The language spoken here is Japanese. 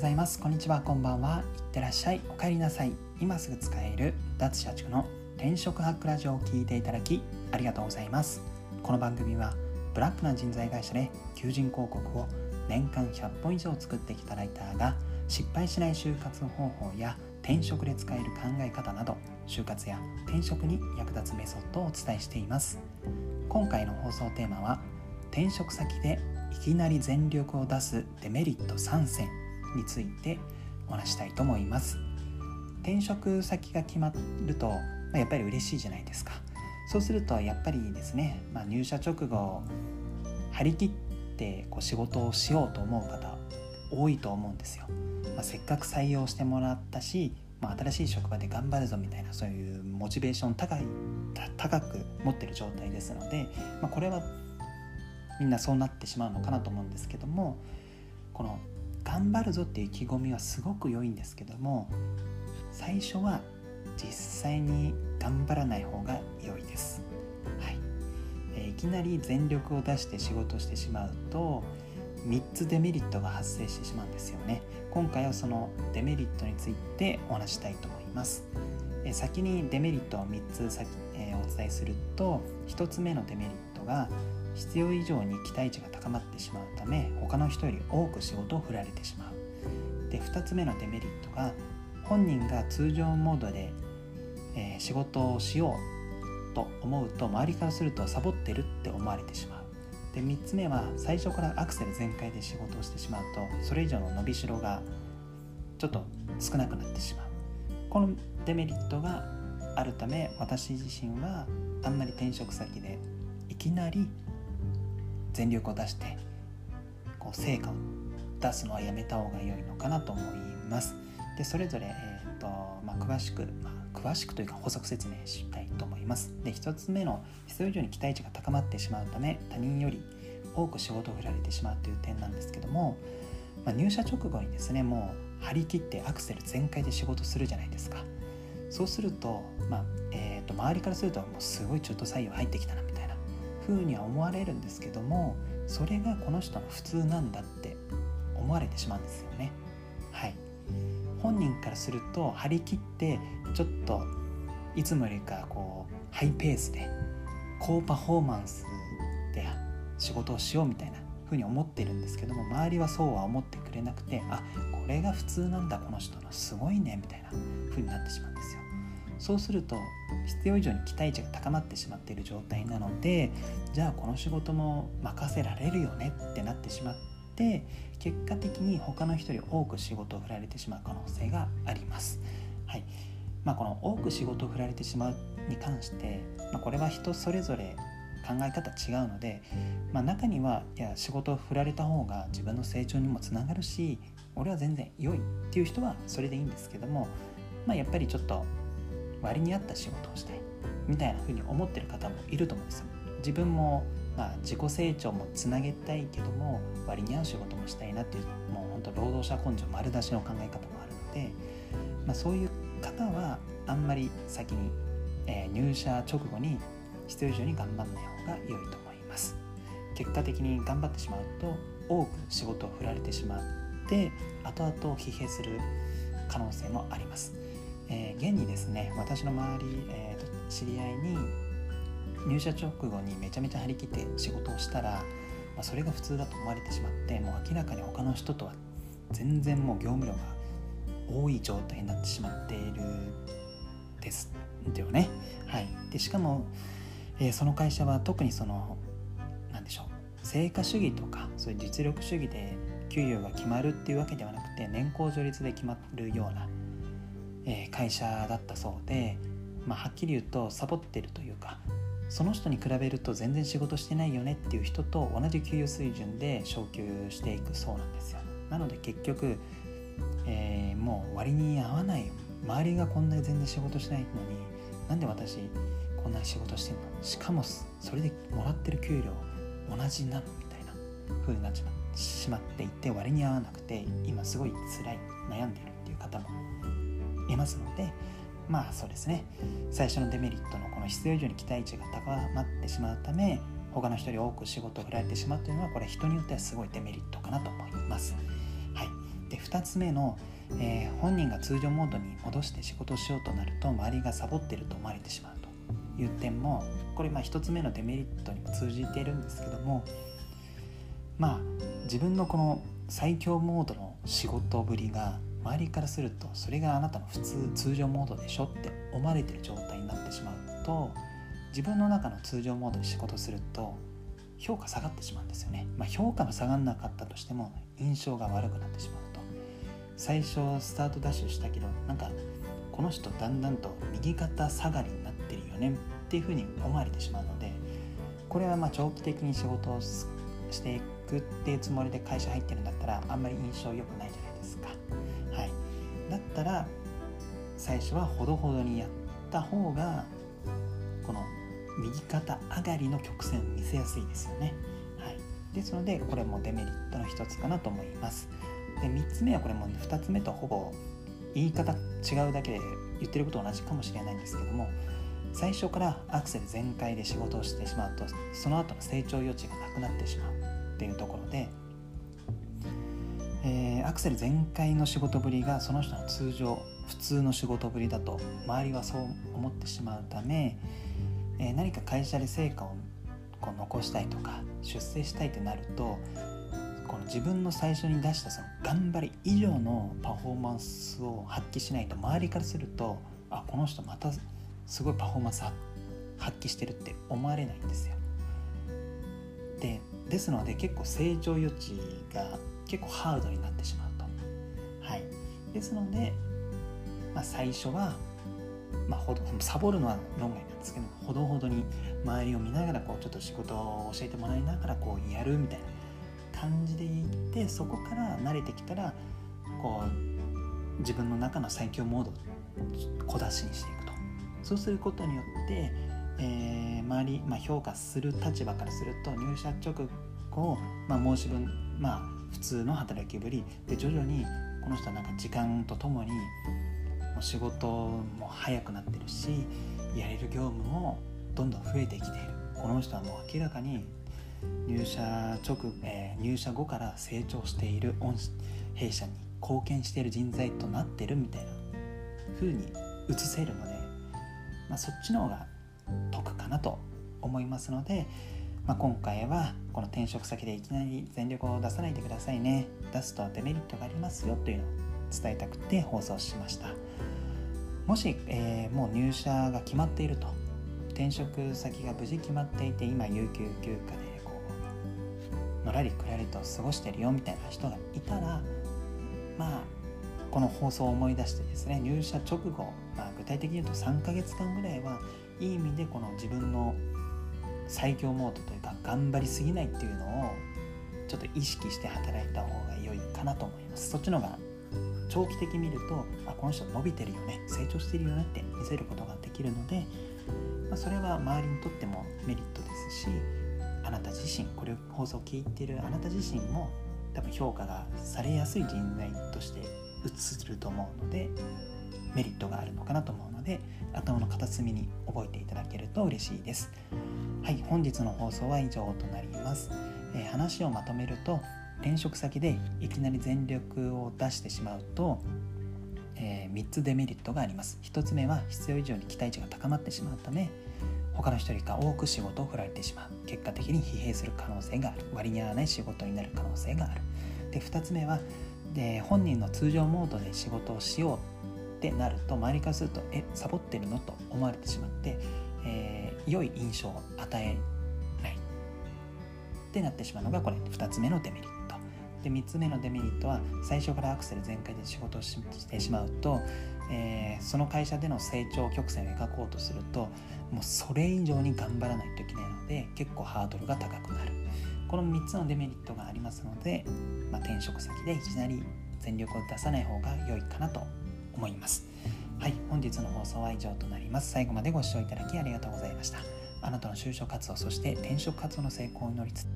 ございます。こんにちは。こんばんは。いってらっしゃい。お帰りなさい。今すぐ使える脱社畜の転職ハックラジオを聞いていただきありがとうございます。この番組はブラックな人材会社で求人広告を年間100本以上作ってきたライターが失敗しない就活方法や転職で使える考え方など就活や転職に役立つメソッドをお伝えしています。今回の放送テーマは転職先でいきなり全力を出すデメリット3選についてお話したいと思います。転職先が決まると、まあ、やっぱり嬉しいじゃないですか。そうするとやっぱりですね、まあ、入社直後張り切ってこう仕事をしようと思う方多いと思うんですよ、まあ、せっかく採用してもらったし、まあ、新しい職場で頑張るぞみたいなそういうモチベーション高い高く持ってる状態ですので、まあ、これはみんなそうなってしまうのかなと思うんですけどもこの頑張るぞっていう意気込みはすごく良いんですけども最初は実際に頑張らない方が良いです、はい。えー、いきなり全力を出して仕事してしまうと3つデメリットが発生してしまうんですよね。今回はそのデメリットについてお話したいと思います、えー、先にデメリットを3つ先、えー、お伝えすると1つ目のデメリットが必要以上に期待値が高まってしまうため他の人より多く仕事を振られてしまう。で2つ目のデメリットが本人が通常モードで、えー、仕事をしようと思うと周りからするとサボってるって思われてしまう。で3つ目は最初からアクセル全開で仕事をしてしまうとそれ以上の伸びしろがちょっと少なくなってしまう。このデメリットがあるため私自身はあんまり転職先でいきなり全力を出してこう成果を出すのはやめた方が良いのかなと思います。でそれぞれ、えーとまあ、詳しく、まあ、詳しくというか補足説明したいと思います。で1つ目の必要以上に期待値が高まってしまうため他人より多く仕事を振られてしまうという点なんですけども、まあ、入社直後にですねもう張り切ってアクセル全開で仕事するじゃないですか。そうすると,、まあえーと、周りからするともうすごい中途採用入ってきたなみたいな風には思われるんですけどもそれがこの人の普通なんだって思われてしまうんですよね。はい本人からすると張り切ってちょっといつもよりかこうハイペースで高パフォーマンスで仕事をしようみたいな風に思ってるんですけども周りはそうは思ってくれなくてあこれが普通なんだこの人のすごいねみたいな風になってしまうんですよ。そうすると必要以上に期待値が高まってしまっている状態なのでじゃあこの仕事も任せられるよねってなってしまって結果的に他の人より多く仕事を振られてしまう可能性があります。はいまあ、この多く仕事を振られてしまうに関して、まあ、これは人それぞれ考え方違うので、まあ、中にはいや仕事を振られた方が自分の成長にもつながるし俺は全然良いっていう人はそれでいいんですけども、まあ、やっぱりちょっと割に合った仕事をしたいみたいな風に思ってる方もいると思うんですよ。自分もまあ自己成長もつなげたいけども割に合う仕事もしたいなっていうもう本当労働者根性丸出しの考え方もあるので、まあ、そういう方はあんまり先に、えー、入社直後に必要以上に頑張らない方が良いと思います。結果的に頑張ってしまうと多く仕事を振られてしまって後々疲弊する可能性もあります。えー、現にですね私の周り、えーと、知り合いに入社直後にめちゃめちゃ張り切って仕事をしたら、まあ、それが普通だと思われてしまってもう明らかに他の人とは全然もう業務量が多い状態になってしまっているですよね。はい、でしかも、えー、その会社は特にその何でしょう成果主義とかそういう実力主義で給与が決まるっていうわけではなくて年功序列で決まるようなえ、会社だったそうで、まあ、はっきり言うとサボってるというかその人に比べると全然仕事してないよねっていう人と同じ給与水準で昇給していくそうなんですよ。なので結局、えー、もう割に合わない。周りがこんなに全然仕事してないのになんで私こんなに仕事してんの？しかもそれでもらってる給料同じなのみたいな風になっちましまっていて割に合わなくて今すごい辛い悩んでいるっていう方もいますのでまあそうですね最初のデメリットのこの必要以上に期待値が高まってしまうため他の人より多く仕事を振られてしまうというのはこれ人によってはすごいデメリットかなと思います。はいで2つ目の、えー、本人が通常モードに戻して仕事をしようとなると周りがサボってると思われてしまうという点もこれまあ1つ目のデメリットにも通じているんですけどもまあ自分のこの最強モードの仕事ぶりが周りからするとそれがあなたの普通通常モードでしょって思われてる状態になってしまうと自分の中の通常モードで仕事すると評価下がってしまうんですよね、まあ、評価が下がんなかったとしても印象が悪くなってしまうと最初スタートダッシュしたけどなんかこの人だんだんと右肩下がりになってるよねっていうふうに思われてしまうのでこれはま長期的に仕事をしていくっていうつもりで会社入ってるんだったらあんまり印象良くないじゃないですか。だったら最初はほどほどにやった方がこの右肩上がりの曲線を見せやすいですよね。はい、ですのでこれもデメリットの一つかなと思います。で3つ目はこれも2つ目とほぼ言い方違うだけで言ってること同じかもしれないんですけども最初からアクセル全開で仕事をしてしまうとその後の成長余地がなくなってしまうっていうところで、えー、アクセル全開の仕事ぶりがその人の通常普通の仕事ぶりだと周りはそう思ってしまうため、えー、何か会社で成果をこう残したいとか出世したいってなるとこの自分の最初に出したその頑張り以上のパフォーマンスを発揮しないと周りからするとあこの人またすごいパフォーマンス発揮してるって思われないんですよ。でですので結構成長余地が結構ハードになってしまうと。はい、ですので、まあ、最初は、まあ、ほどサボるのは論外なんですけどほどほどに周りを見ながらこうちょっと仕事を教えてもらいながらこうやるみたいな感じでいってそこから慣れてきたらこう自分の中の最強モードを小出しにしていくそうすることによって、えー、周り、まあ、評価する立場からすると入社直後、まあ、申し分まあ普通の働きぶり。で徐々にこの人はなんか時間とともにもう仕事も早くなってるしやれる業務もどんどん増えてきている。この人はもう明らかに入社直、えー、入社後から成長している弊社に貢献している人材となってるみたいな風に映せるのでまあ、そっちの方が得かなと思いますので、まあ、今回はこの転職先でいきなり全力を出さないでくださいね。出すとデメリットがありますよというのを伝えたくて放送しました。もし、えー、もう入社が決まっていると。転職先が無事決まっていて今有給休暇でこうのらりくらりと過ごしてるよみたいな人がいたらまあこの放送を思い出してですね入社直後、まあ、具体的に言うと3ヶ月間ぐらいはいい意味でこの自分の最強モードというか頑張りすぎないっていうのをちょっと意識して働いた方が良いかなと思います。そっちの方が長期的見るとあこの人伸びてるよね。成長してるよねって見せることができるので、まあ、それは周りにとってもメリットですしあなた自身これを放送を聞いてるあなた自身も多分評価がされやすい人材として映ると思うのでメリットがあるのかなと思うので頭の片隅に覚えていただけると嬉しいです。はい本日の放送は以上となります、えー、話をまとめると転職先でいきなり全力を出してしまうと、えー、3つデメリットがあります。1つ目は必要以上に期待値が高まってしまうため他の人よりか多く仕事を振られてしまう。結果的に疲弊する可能性がある。割に合わない仕事になる可能性がある。で2つ目はで本人の通常モードで仕事をしようってなると周りからするとえサボってるの？と思われてしまって、えー、良い印象を与えない。ってなってしまうのがこれ。2つ目のデメリット。で3つ目のデメリットは最初からアクセル全開で仕事をしてしまうと、えー、その会社での成長曲線を描こうとするともうそれ以上に頑張らないといけないので結構ハードルが高くなる。この3つのデメリットがありますので、まあ、転職先でいきなり全力を出さない方が良いかなと思います。はい本日の放送は以上となります。最後までご視聴いただきありがとうございました。あなたの就職活動そして転職活動の成功を祈りつつ